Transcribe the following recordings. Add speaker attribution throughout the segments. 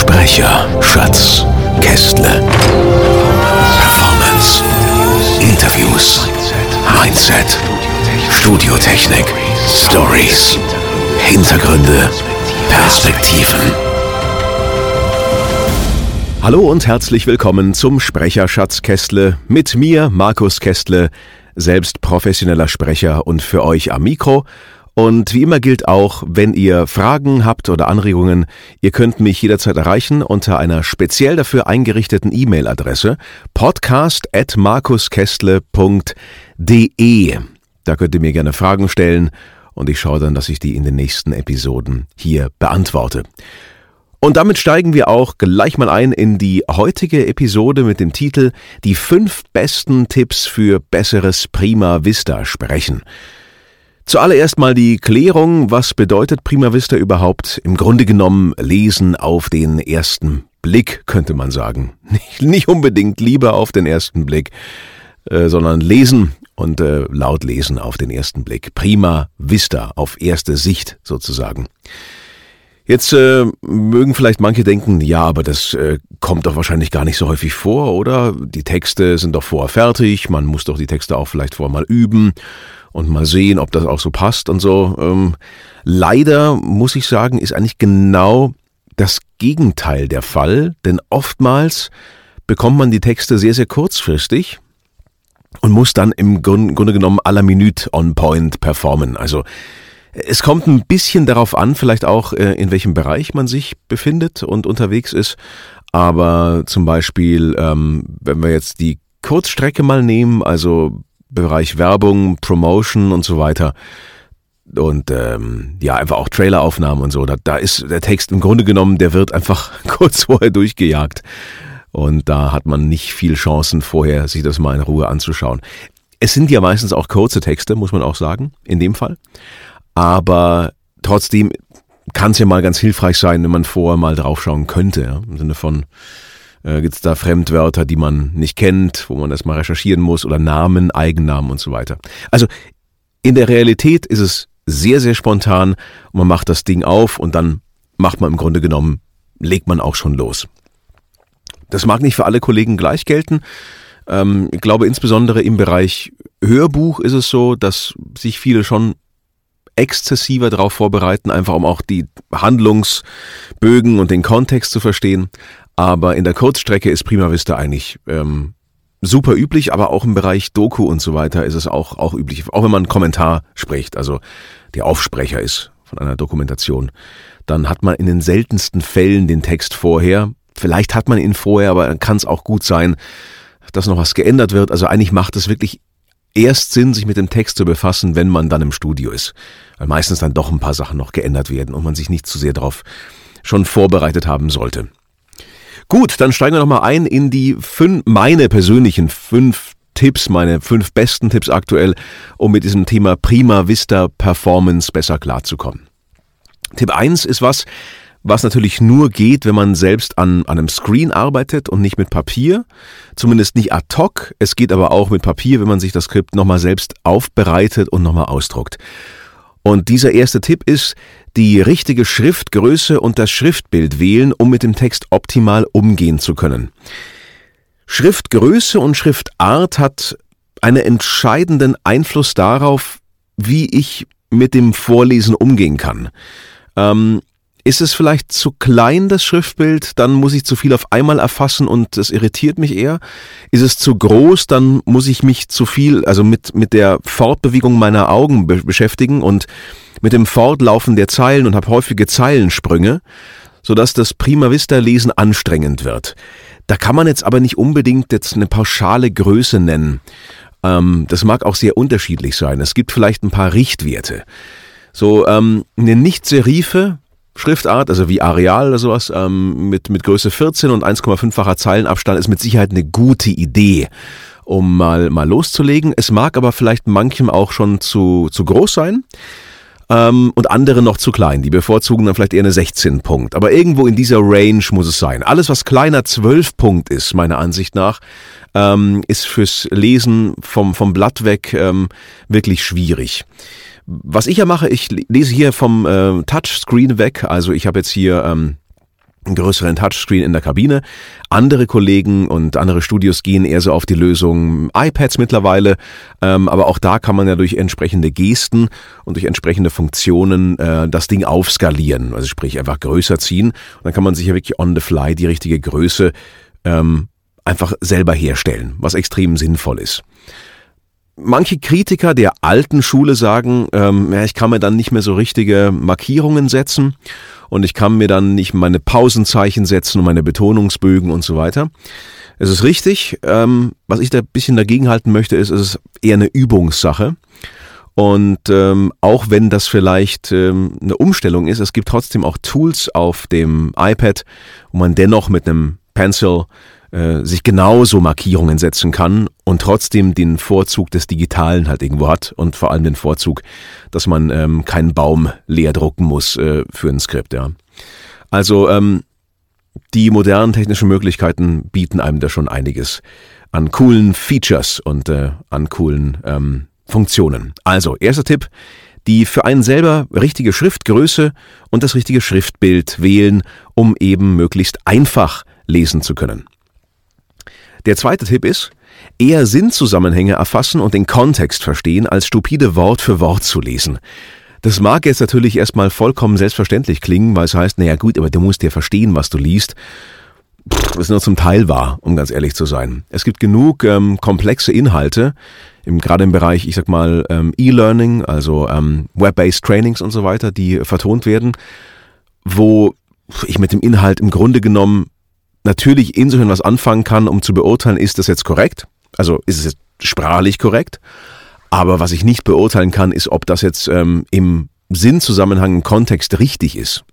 Speaker 1: Sprecher, Schatz, Kästle. Performance, Interviews, Mindset, Studiotechnik, Stories, Hintergründe, Perspektiven.
Speaker 2: Hallo und herzlich willkommen zum Sprecher Schatz Kästle mit mir, Markus Kästle, selbst professioneller Sprecher und für euch am Mikro. Und wie immer gilt auch, wenn ihr Fragen habt oder Anregungen, ihr könnt mich jederzeit erreichen unter einer speziell dafür eingerichteten E-Mail-Adresse podcast.markuskästle.de. Da könnt ihr mir gerne Fragen stellen und ich schaue dann, dass ich die in den nächsten Episoden hier beantworte. Und damit steigen wir auch gleich mal ein in die heutige Episode mit dem Titel Die fünf besten Tipps für besseres Prima Vista sprechen. Zuallererst mal die Klärung, was bedeutet Prima Vista überhaupt? Im Grunde genommen lesen auf den ersten Blick, könnte man sagen. Nicht, nicht unbedingt lieber auf den ersten Blick, äh, sondern lesen und äh, laut lesen auf den ersten Blick. Prima Vista, auf erste Sicht sozusagen. Jetzt äh, mögen vielleicht manche denken, ja, aber das äh, kommt doch wahrscheinlich gar nicht so häufig vor, oder? Die Texte sind doch vorher fertig, man muss doch die Texte auch vielleicht vorher mal üben und mal sehen, ob das auch so passt und so. Ähm, leider muss ich sagen, ist eigentlich genau das Gegenteil der Fall, denn oftmals bekommt man die Texte sehr, sehr kurzfristig und muss dann im Grunde genommen aller Minute on point performen. Also es kommt ein bisschen darauf an, vielleicht auch, äh, in welchem Bereich man sich befindet und unterwegs ist. Aber zum Beispiel, ähm, wenn wir jetzt die Kurzstrecke mal nehmen, also Bereich Werbung, Promotion und so weiter, und ähm, ja, einfach auch Traileraufnahmen und so, da, da ist der Text im Grunde genommen, der wird einfach kurz vorher durchgejagt. Und da hat man nicht viel Chancen vorher, sich das mal in Ruhe anzuschauen. Es sind ja meistens auch kurze Texte, muss man auch sagen, in dem Fall. Aber trotzdem kann es ja mal ganz hilfreich sein, wenn man vorher mal draufschauen könnte. Ja? Im Sinne von, äh, gibt es da Fremdwörter, die man nicht kennt, wo man erstmal recherchieren muss oder Namen, Eigennamen und so weiter. Also in der Realität ist es sehr, sehr spontan und man macht das Ding auf und dann macht man im Grunde genommen, legt man auch schon los. Das mag nicht für alle Kollegen gleich gelten. Ähm, ich glaube, insbesondere im Bereich Hörbuch ist es so, dass sich viele schon exzessiver darauf vorbereiten, einfach um auch die Handlungsbögen und den Kontext zu verstehen. Aber in der Kurzstrecke ist Prima Vista eigentlich ähm, super üblich, aber auch im Bereich Doku und so weiter ist es auch, auch üblich, auch wenn man einen Kommentar spricht, also der Aufsprecher ist von einer Dokumentation, dann hat man in den seltensten Fällen den Text vorher. Vielleicht hat man ihn vorher, aber kann es auch gut sein, dass noch was geändert wird. Also eigentlich macht es wirklich erst Sinn, sich mit dem Text zu befassen, wenn man dann im Studio ist. Weil meistens dann doch ein paar Sachen noch geändert werden und man sich nicht zu sehr darauf schon vorbereitet haben sollte. Gut, dann steigen wir nochmal ein in die fünf, meine persönlichen fünf Tipps, meine fünf besten Tipps aktuell, um mit diesem Thema Prima Vista Performance besser klarzukommen. Tipp eins ist was, was natürlich nur geht, wenn man selbst an, an einem Screen arbeitet und nicht mit Papier. Zumindest nicht ad hoc. Es geht aber auch mit Papier, wenn man sich das Skript nochmal selbst aufbereitet und nochmal ausdruckt. Und dieser erste Tipp ist, die richtige Schriftgröße und das Schriftbild wählen, um mit dem Text optimal umgehen zu können. Schriftgröße und Schriftart hat einen entscheidenden Einfluss darauf, wie ich mit dem Vorlesen umgehen kann. Ähm, ist es vielleicht zu klein, das Schriftbild, dann muss ich zu viel auf einmal erfassen und das irritiert mich eher. Ist es zu groß, dann muss ich mich zu viel, also mit, mit der Fortbewegung meiner Augen be beschäftigen und mit dem Fortlaufen der Zeilen und habe häufige Zeilensprünge, sodass das Prima Vista Lesen anstrengend wird. Da kann man jetzt aber nicht unbedingt jetzt eine pauschale Größe nennen. Ähm, das mag auch sehr unterschiedlich sein. Es gibt vielleicht ein paar Richtwerte. So ähm, eine Nicht-Serife Schriftart, also wie Areal oder sowas, ähm, mit, mit Größe 14 und 1,5-facher Zeilenabstand ist mit Sicherheit eine gute Idee, um mal, mal loszulegen. Es mag aber vielleicht manchem auch schon zu, zu groß sein ähm, und andere noch zu klein. Die bevorzugen dann vielleicht eher eine 16 Punkt. Aber irgendwo in dieser Range muss es sein. Alles, was kleiner 12 Punkt ist, meiner Ansicht nach, ähm, ist fürs Lesen vom, vom Blatt weg ähm, wirklich schwierig. Was ich ja mache, ich lese hier vom äh, Touchscreen weg. Also ich habe jetzt hier ähm, einen größeren Touchscreen in der Kabine. Andere Kollegen und andere Studios gehen eher so auf die Lösung iPads mittlerweile, ähm, aber auch da kann man ja durch entsprechende Gesten und durch entsprechende Funktionen äh, das Ding aufskalieren, also sprich einfach größer ziehen. Und dann kann man sich ja wirklich on the fly die richtige Größe ähm, einfach selber herstellen, was extrem sinnvoll ist. Manche Kritiker der alten Schule sagen, ähm, ja, ich kann mir dann nicht mehr so richtige Markierungen setzen und ich kann mir dann nicht meine Pausenzeichen setzen und meine Betonungsbögen und so weiter. Es ist richtig. Ähm, was ich da bisschen dagegen halten möchte, ist, es ist eher eine Übungssache. Und ähm, auch wenn das vielleicht ähm, eine Umstellung ist, es gibt trotzdem auch Tools auf dem iPad, wo man dennoch mit einem Pencil äh, sich genauso Markierungen setzen kann und trotzdem den Vorzug des Digitalen halt irgendwo hat und vor allem den Vorzug, dass man ähm, keinen Baum leer drucken muss äh, für ein Skript, ja. Also ähm, die modernen technischen Möglichkeiten bieten einem da schon einiges an coolen Features und äh, an coolen ähm, Funktionen. Also, erster Tipp, die für einen selber richtige Schriftgröße und das richtige Schriftbild wählen, um eben möglichst einfach lesen zu können. Der zweite Tipp ist, eher Sinnzusammenhänge erfassen und den Kontext verstehen, als stupide Wort für Wort zu lesen. Das mag jetzt natürlich erstmal vollkommen selbstverständlich klingen, weil es heißt, naja gut, aber du musst ja verstehen, was du liest. Das nur zum Teil wahr, um ganz ehrlich zu sein. Es gibt genug ähm, komplexe Inhalte, im, gerade im Bereich, ich sag mal, ähm, E-Learning, also ähm, Web-based Trainings und so weiter, die vertont werden, wo ich mit dem Inhalt im Grunde genommen natürlich insofern was anfangen kann, um zu beurteilen, ist das jetzt korrekt? Also ist es jetzt sprachlich korrekt? Aber was ich nicht beurteilen kann, ist, ob das jetzt ähm, im Sinnzusammenhang, im Kontext richtig ist.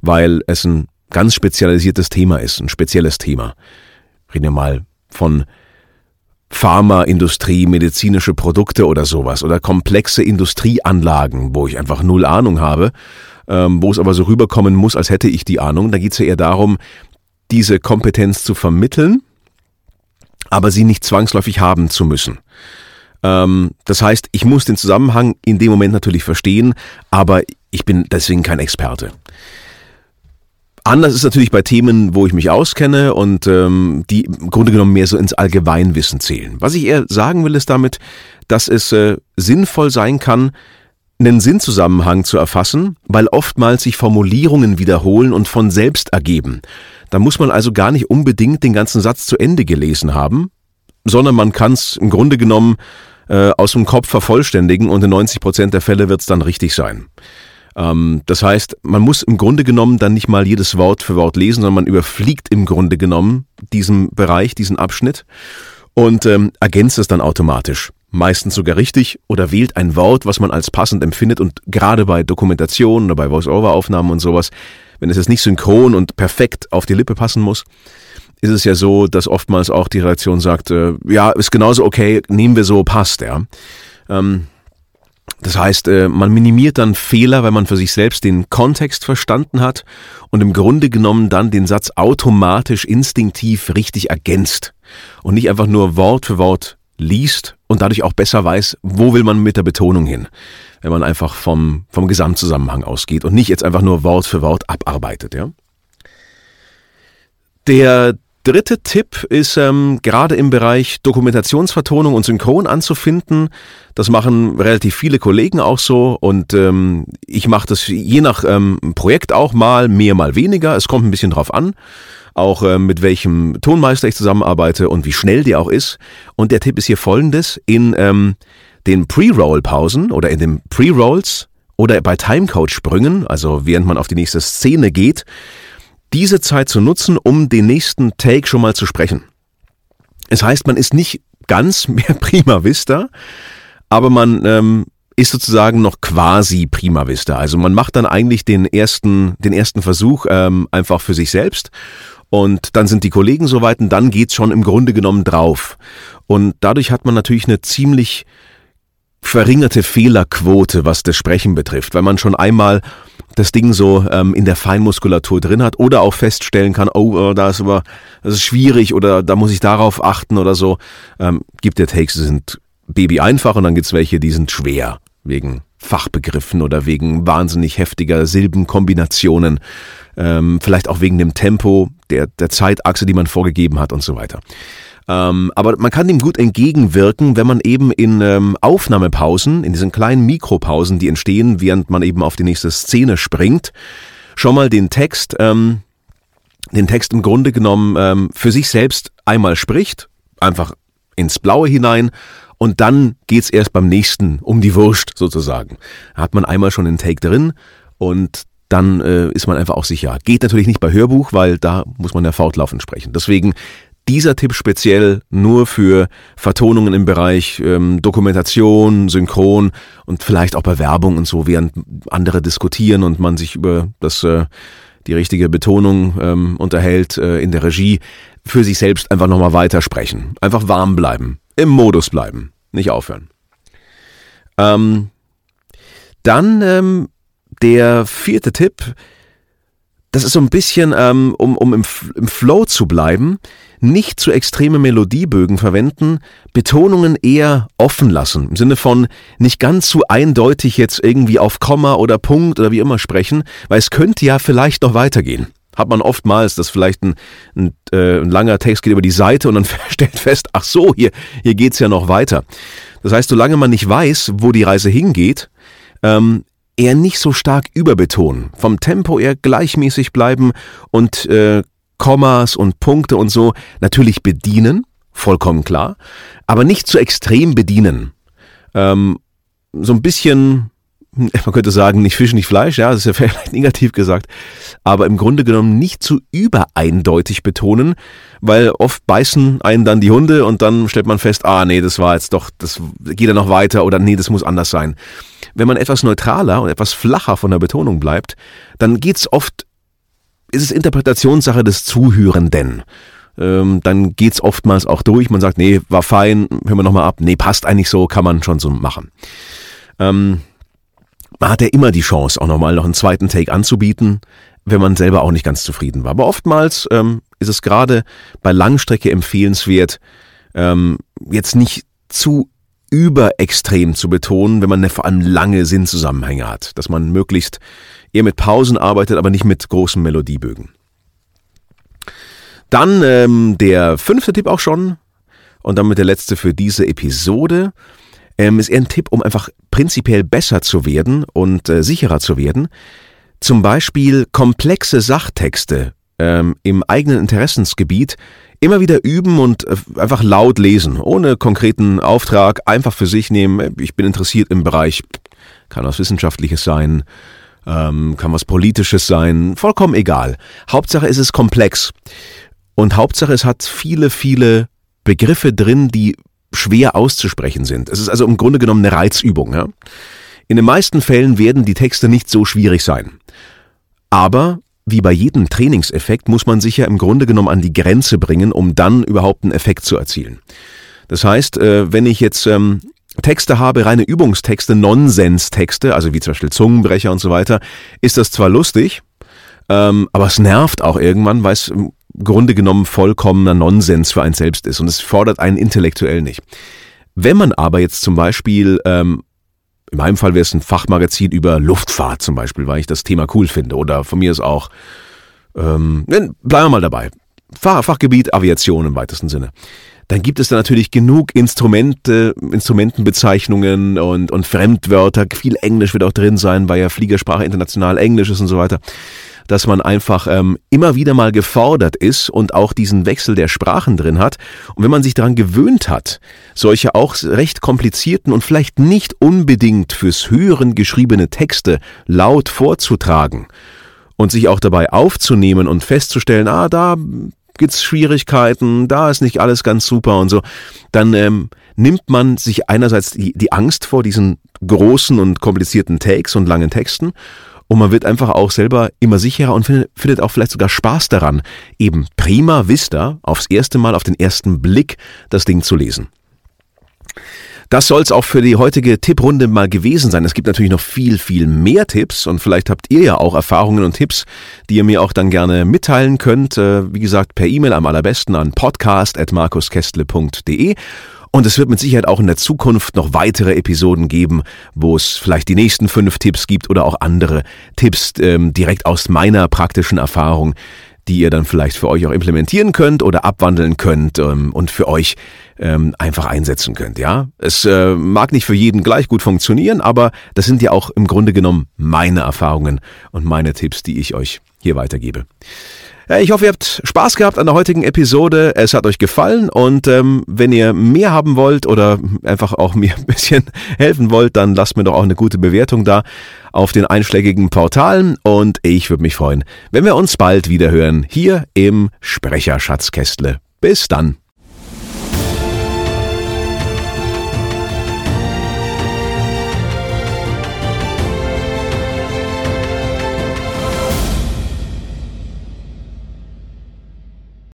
Speaker 2: Weil es ein ganz spezialisiertes Thema ist, ein spezielles Thema. Reden wir mal von Pharmaindustrie, medizinische Produkte oder sowas oder komplexe Industrieanlagen, wo ich einfach null Ahnung habe, ähm, wo es aber so rüberkommen muss, als hätte ich die Ahnung. Da geht es ja eher darum, diese Kompetenz zu vermitteln, aber sie nicht zwangsläufig haben zu müssen. Ähm, das heißt, ich muss den Zusammenhang in dem Moment natürlich verstehen, aber ich bin deswegen kein Experte. Anders ist natürlich bei Themen, wo ich mich auskenne und ähm, die im Grunde genommen mehr so ins Allgemeinwissen zählen. Was ich eher sagen will, ist damit, dass es äh, sinnvoll sein kann, einen Sinnzusammenhang zu erfassen, weil oftmals sich Formulierungen wiederholen und von selbst ergeben. Da muss man also gar nicht unbedingt den ganzen Satz zu Ende gelesen haben, sondern man kann es im Grunde genommen äh, aus dem Kopf vervollständigen und in 90 Prozent der Fälle wird es dann richtig sein. Ähm, das heißt, man muss im Grunde genommen dann nicht mal jedes Wort für Wort lesen, sondern man überfliegt im Grunde genommen diesen Bereich, diesen Abschnitt und ähm, ergänzt es dann automatisch. Meistens sogar richtig oder wählt ein Wort, was man als passend empfindet und gerade bei Dokumentationen oder bei Voice-Over-Aufnahmen und sowas wenn es jetzt nicht synchron und perfekt auf die Lippe passen muss, ist es ja so, dass oftmals auch die Redaktion sagt, äh, ja, ist genauso okay, nehmen wir so, passt, ja. Ähm, das heißt, äh, man minimiert dann Fehler, weil man für sich selbst den Kontext verstanden hat und im Grunde genommen dann den Satz automatisch instinktiv richtig ergänzt und nicht einfach nur Wort für Wort liest und dadurch auch besser weiß, wo will man mit der Betonung hin wenn man einfach vom, vom Gesamtzusammenhang ausgeht und nicht jetzt einfach nur Wort für Wort abarbeitet. Ja? Der dritte Tipp ist ähm, gerade im Bereich Dokumentationsvertonung und Synchron anzufinden. Das machen relativ viele Kollegen auch so und ähm, ich mache das je nach ähm, Projekt auch mal, mehr, mal weniger. Es kommt ein bisschen drauf an auch äh, mit welchem Tonmeister ich zusammenarbeite und wie schnell der auch ist. Und der Tipp ist hier folgendes. In ähm, den Pre-Roll-Pausen oder in den Pre-Rolls oder bei Timecode-Sprüngen, also während man auf die nächste Szene geht, diese Zeit zu nutzen, um den nächsten Take schon mal zu sprechen. Es heißt, man ist nicht ganz mehr prima vista, aber man ähm, ist sozusagen noch quasi prima vista. Also man macht dann eigentlich den ersten, den ersten Versuch ähm, einfach für sich selbst und dann sind die Kollegen soweit und dann geht's schon im Grunde genommen drauf. Und dadurch hat man natürlich eine ziemlich verringerte Fehlerquote, was das Sprechen betrifft, weil man schon einmal das Ding so ähm, in der Feinmuskulatur drin hat oder auch feststellen kann, oh, äh, da ist aber das ist schwierig oder da muss ich darauf achten oder so. Ähm, gibt ja Takes, die sind Baby einfach und dann gibt's welche, die sind schwer wegen Fachbegriffen oder wegen wahnsinnig heftiger Silbenkombinationen, ähm, vielleicht auch wegen dem Tempo, der, der Zeitachse, die man vorgegeben hat und so weiter. Ähm, aber man kann dem gut entgegenwirken, wenn man eben in ähm, Aufnahmepausen, in diesen kleinen Mikropausen, die entstehen, während man eben auf die nächste Szene springt, schon mal den Text, ähm, den Text im Grunde genommen ähm, für sich selbst einmal spricht, einfach ins Blaue hinein und dann geht's erst beim nächsten um die Wurst sozusagen. Da hat man einmal schon den Take drin und dann äh, ist man einfach auch sicher. Geht natürlich nicht bei Hörbuch, weil da muss man ja fortlaufend sprechen. Deswegen dieser Tipp speziell nur für Vertonungen im Bereich ähm, Dokumentation, Synchron und vielleicht auch bei Werbung und so, während andere diskutieren und man sich über das äh, die richtige Betonung ähm, unterhält äh, in der Regie, für sich selbst einfach nochmal weitersprechen. Einfach warm bleiben im Modus bleiben, nicht aufhören. Ähm, dann ähm, der vierte Tipp, das ist so ein bisschen, ähm, um, um im, im Flow zu bleiben, nicht zu extreme Melodiebögen verwenden, Betonungen eher offen lassen, im Sinne von nicht ganz zu eindeutig jetzt irgendwie auf Komma oder Punkt oder wie immer sprechen, weil es könnte ja vielleicht noch weitergehen hat man oftmals, dass vielleicht ein, ein, äh, ein langer Text geht über die Seite und dann stellt fest, ach so, hier, hier geht's ja noch weiter. Das heißt, solange man nicht weiß, wo die Reise hingeht, ähm, eher nicht so stark überbetonen, vom Tempo eher gleichmäßig bleiben und äh, Kommas und Punkte und so natürlich bedienen, vollkommen klar, aber nicht zu extrem bedienen. Ähm, so ein bisschen man könnte sagen, nicht Fisch, nicht Fleisch, ja, das ist ja vielleicht negativ gesagt, aber im Grunde genommen nicht zu übereindeutig betonen, weil oft beißen einen dann die Hunde und dann stellt man fest, ah nee, das war jetzt doch, das geht ja noch weiter oder nee, das muss anders sein. Wenn man etwas neutraler und etwas flacher von der Betonung bleibt, dann geht's oft, ist es Interpretationssache des Zuhörenden. Ähm, dann geht's oftmals auch durch, man sagt, nee, war fein, hören wir nochmal ab, nee, passt eigentlich so, kann man schon so machen. Ähm, man hat ja immer die Chance, auch nochmal noch einen zweiten Take anzubieten, wenn man selber auch nicht ganz zufrieden war. Aber oftmals ähm, ist es gerade bei Langstrecke empfehlenswert, ähm, jetzt nicht zu überextrem zu betonen, wenn man vor allem lange Sinnzusammenhänge hat, dass man möglichst eher mit Pausen arbeitet, aber nicht mit großen Melodiebögen. Dann ähm, der fünfte Tipp auch schon und damit der letzte für diese Episode ähm, ist eher ein Tipp, um einfach prinzipiell besser zu werden und äh, sicherer zu werden. Zum Beispiel komplexe Sachtexte ähm, im eigenen Interessensgebiet immer wieder üben und äh, einfach laut lesen, ohne konkreten Auftrag, einfach für sich nehmen. Ich bin interessiert im Bereich, kann was Wissenschaftliches sein, ähm, kann was Politisches sein, vollkommen egal. Hauptsache ist es komplex. Und Hauptsache es hat viele, viele Begriffe drin, die schwer auszusprechen sind. Es ist also im Grunde genommen eine Reizübung. Ja? In den meisten Fällen werden die Texte nicht so schwierig sein. Aber wie bei jedem Trainingseffekt muss man sich ja im Grunde genommen an die Grenze bringen, um dann überhaupt einen Effekt zu erzielen. Das heißt, äh, wenn ich jetzt ähm, Texte habe, reine Übungstexte, Nonsens-Texte, also wie zum Beispiel Zungenbrecher und so weiter, ist das zwar lustig, ähm, aber es nervt auch irgendwann, weil es im Grunde genommen vollkommener Nonsens für einen selbst ist und es fordert einen intellektuell nicht. Wenn man aber jetzt zum Beispiel, ähm, in meinem Fall wäre es ein Fachmagazin über Luftfahrt zum Beispiel, weil ich das Thema cool finde oder von mir ist auch, ähm, bleiben wir mal dabei, Fach, Fachgebiet Aviation im weitesten Sinne dann gibt es da natürlich genug Instrumente, Instrumentenbezeichnungen und, und Fremdwörter. Viel Englisch wird auch drin sein, weil ja Fliegersprache international Englisch ist und so weiter dass man einfach ähm, immer wieder mal gefordert ist und auch diesen Wechsel der Sprachen drin hat. Und wenn man sich daran gewöhnt hat, solche auch recht komplizierten und vielleicht nicht unbedingt fürs Hören geschriebene Texte laut vorzutragen und sich auch dabei aufzunehmen und festzustellen, ah, da gibt's Schwierigkeiten, da ist nicht alles ganz super und so, dann ähm, nimmt man sich einerseits die, die Angst vor diesen großen und komplizierten Takes und langen Texten. Und man wird einfach auch selber immer sicherer und findet, findet auch vielleicht sogar Spaß daran, eben prima vista aufs erste Mal, auf den ersten Blick das Ding zu lesen. Das soll es auch für die heutige Tipprunde mal gewesen sein. Es gibt natürlich noch viel, viel mehr Tipps und vielleicht habt ihr ja auch Erfahrungen und Tipps, die ihr mir auch dann gerne mitteilen könnt. Äh, wie gesagt, per E-Mail am allerbesten an podcast.markuskestle.de. Und es wird mit Sicherheit auch in der Zukunft noch weitere Episoden geben, wo es vielleicht die nächsten fünf Tipps gibt oder auch andere Tipps ähm, direkt aus meiner praktischen Erfahrung, die ihr dann vielleicht für euch auch implementieren könnt oder abwandeln könnt ähm, und für euch ähm, einfach einsetzen könnt. Ja, es äh, mag nicht für jeden gleich gut funktionieren, aber das sind ja auch im Grunde genommen meine Erfahrungen und meine Tipps, die ich euch hier weitergebe. Ich hoffe, ihr habt Spaß gehabt an der heutigen Episode. Es hat euch gefallen und ähm, wenn ihr mehr haben wollt oder einfach auch mir ein bisschen helfen wollt, dann lasst mir doch auch eine gute Bewertung da auf den einschlägigen Portalen und ich würde mich freuen, wenn wir uns bald wieder hören hier im Sprecherschatzkästle. Bis dann.